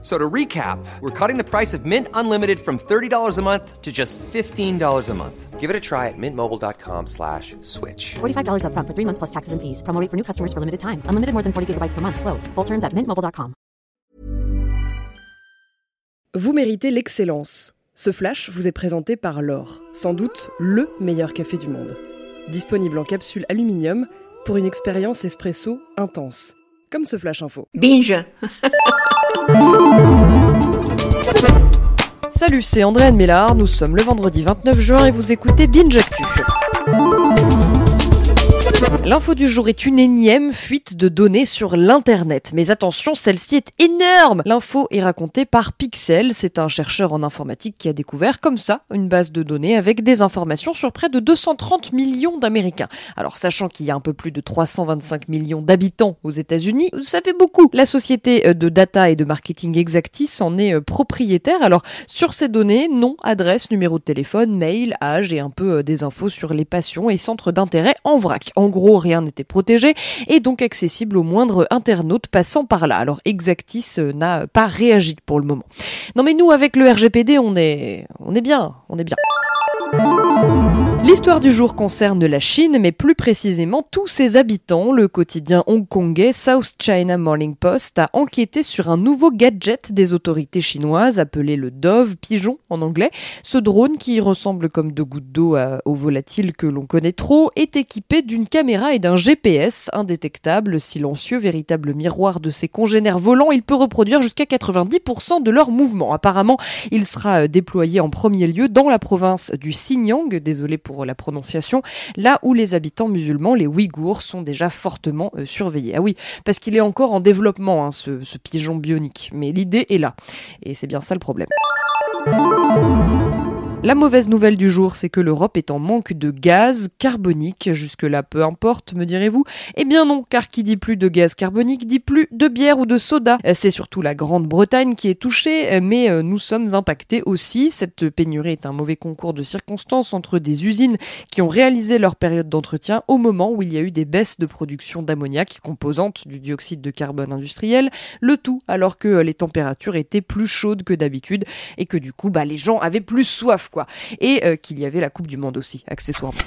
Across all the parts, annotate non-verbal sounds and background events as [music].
So to recap, we're cutting the price of Mint Unlimited from $30 a month to just $15 a month. Give it a try at mintmobile.com slash switch. $45 upfront for three months plus taxes and fees. Promo rate for new customers for limited time. Unlimited more than 40 gigabytes per month. Slows. Full terms at mintmobile.com. Vous méritez l'excellence. Ce flash vous est présenté par l'or, sans doute le meilleur café du monde. Disponible en capsule aluminium pour une expérience espresso intense. Comme ce flash info. Binge [laughs] Salut, c'est André Anne Mélard, nous sommes le vendredi 29 juin et vous écoutez Binge. L'info du jour est une énième fuite de données sur l'Internet. Mais attention, celle-ci est énorme L'info est racontée par Pixel. C'est un chercheur en informatique qui a découvert comme ça une base de données avec des informations sur près de 230 millions d'Américains. Alors sachant qu'il y a un peu plus de 325 millions d'habitants aux États-Unis, ça fait beaucoup. La société de data et de marketing Exactis en est propriétaire. Alors sur ces données, nom, adresse, numéro de téléphone, mail, âge et un peu des infos sur les passions et centres d'intérêt en vrac. En gros, rien n'était protégé et donc accessible au moindre internaute passant par là. Alors Exactis euh, n'a pas réagi pour le moment. Non mais nous avec le RGPD on est on est bien, on est bien. L'histoire du jour concerne la Chine, mais plus précisément tous ses habitants. Le quotidien hongkongais South China Morning Post a enquêté sur un nouveau gadget des autorités chinoises appelé le Dove Pigeon en anglais. Ce drone, qui ressemble comme deux gouttes d'eau au volatile que l'on connaît trop, est équipé d'une caméra et d'un GPS indétectable, silencieux, véritable miroir de ses congénères volants. Il peut reproduire jusqu'à 90% de leurs mouvements. Apparemment, il sera déployé en premier lieu dans la province du Xinjiang, désolé pour la prononciation, là où les habitants musulmans, les Ouïghours, sont déjà fortement euh, surveillés. Ah oui, parce qu'il est encore en développement, hein, ce pigeon bionique, mais l'idée est là. Et c'est bien ça le problème. La mauvaise nouvelle du jour, c'est que l'Europe est en manque de gaz carbonique. Jusque-là, peu importe, me direz-vous. Eh bien non, car qui dit plus de gaz carbonique dit plus de bière ou de soda. C'est surtout la Grande-Bretagne qui est touchée, mais euh, nous sommes impactés aussi. Cette pénurie est un mauvais concours de circonstances entre des usines qui ont réalisé leur période d'entretien au moment où il y a eu des baisses de production d'ammoniac, composante du dioxyde de carbone industriel, le tout alors que les températures étaient plus chaudes que d'habitude et que du coup, bah, les gens avaient plus soif. Et euh, qu'il y avait la Coupe du Monde aussi, accessoirement.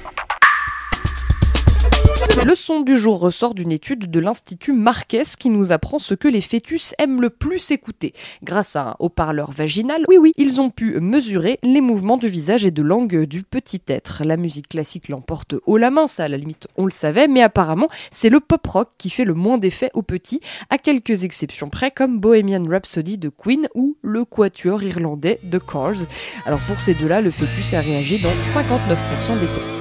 Le son du jour ressort d'une étude de l'Institut Marquès qui nous apprend ce que les fœtus aiment le plus écouter. Grâce à un haut-parleur vaginal, oui oui, ils ont pu mesurer les mouvements du visage et de langue du petit être. La musique classique l'emporte haut la main, ça à la limite on le savait, mais apparemment c'est le pop-rock qui fait le moins d'effet aux petits, à quelques exceptions près comme Bohemian Rhapsody de Queen ou le quatuor irlandais de Cars. Alors pour ces deux-là, le fœtus a réagi dans 59% des cas.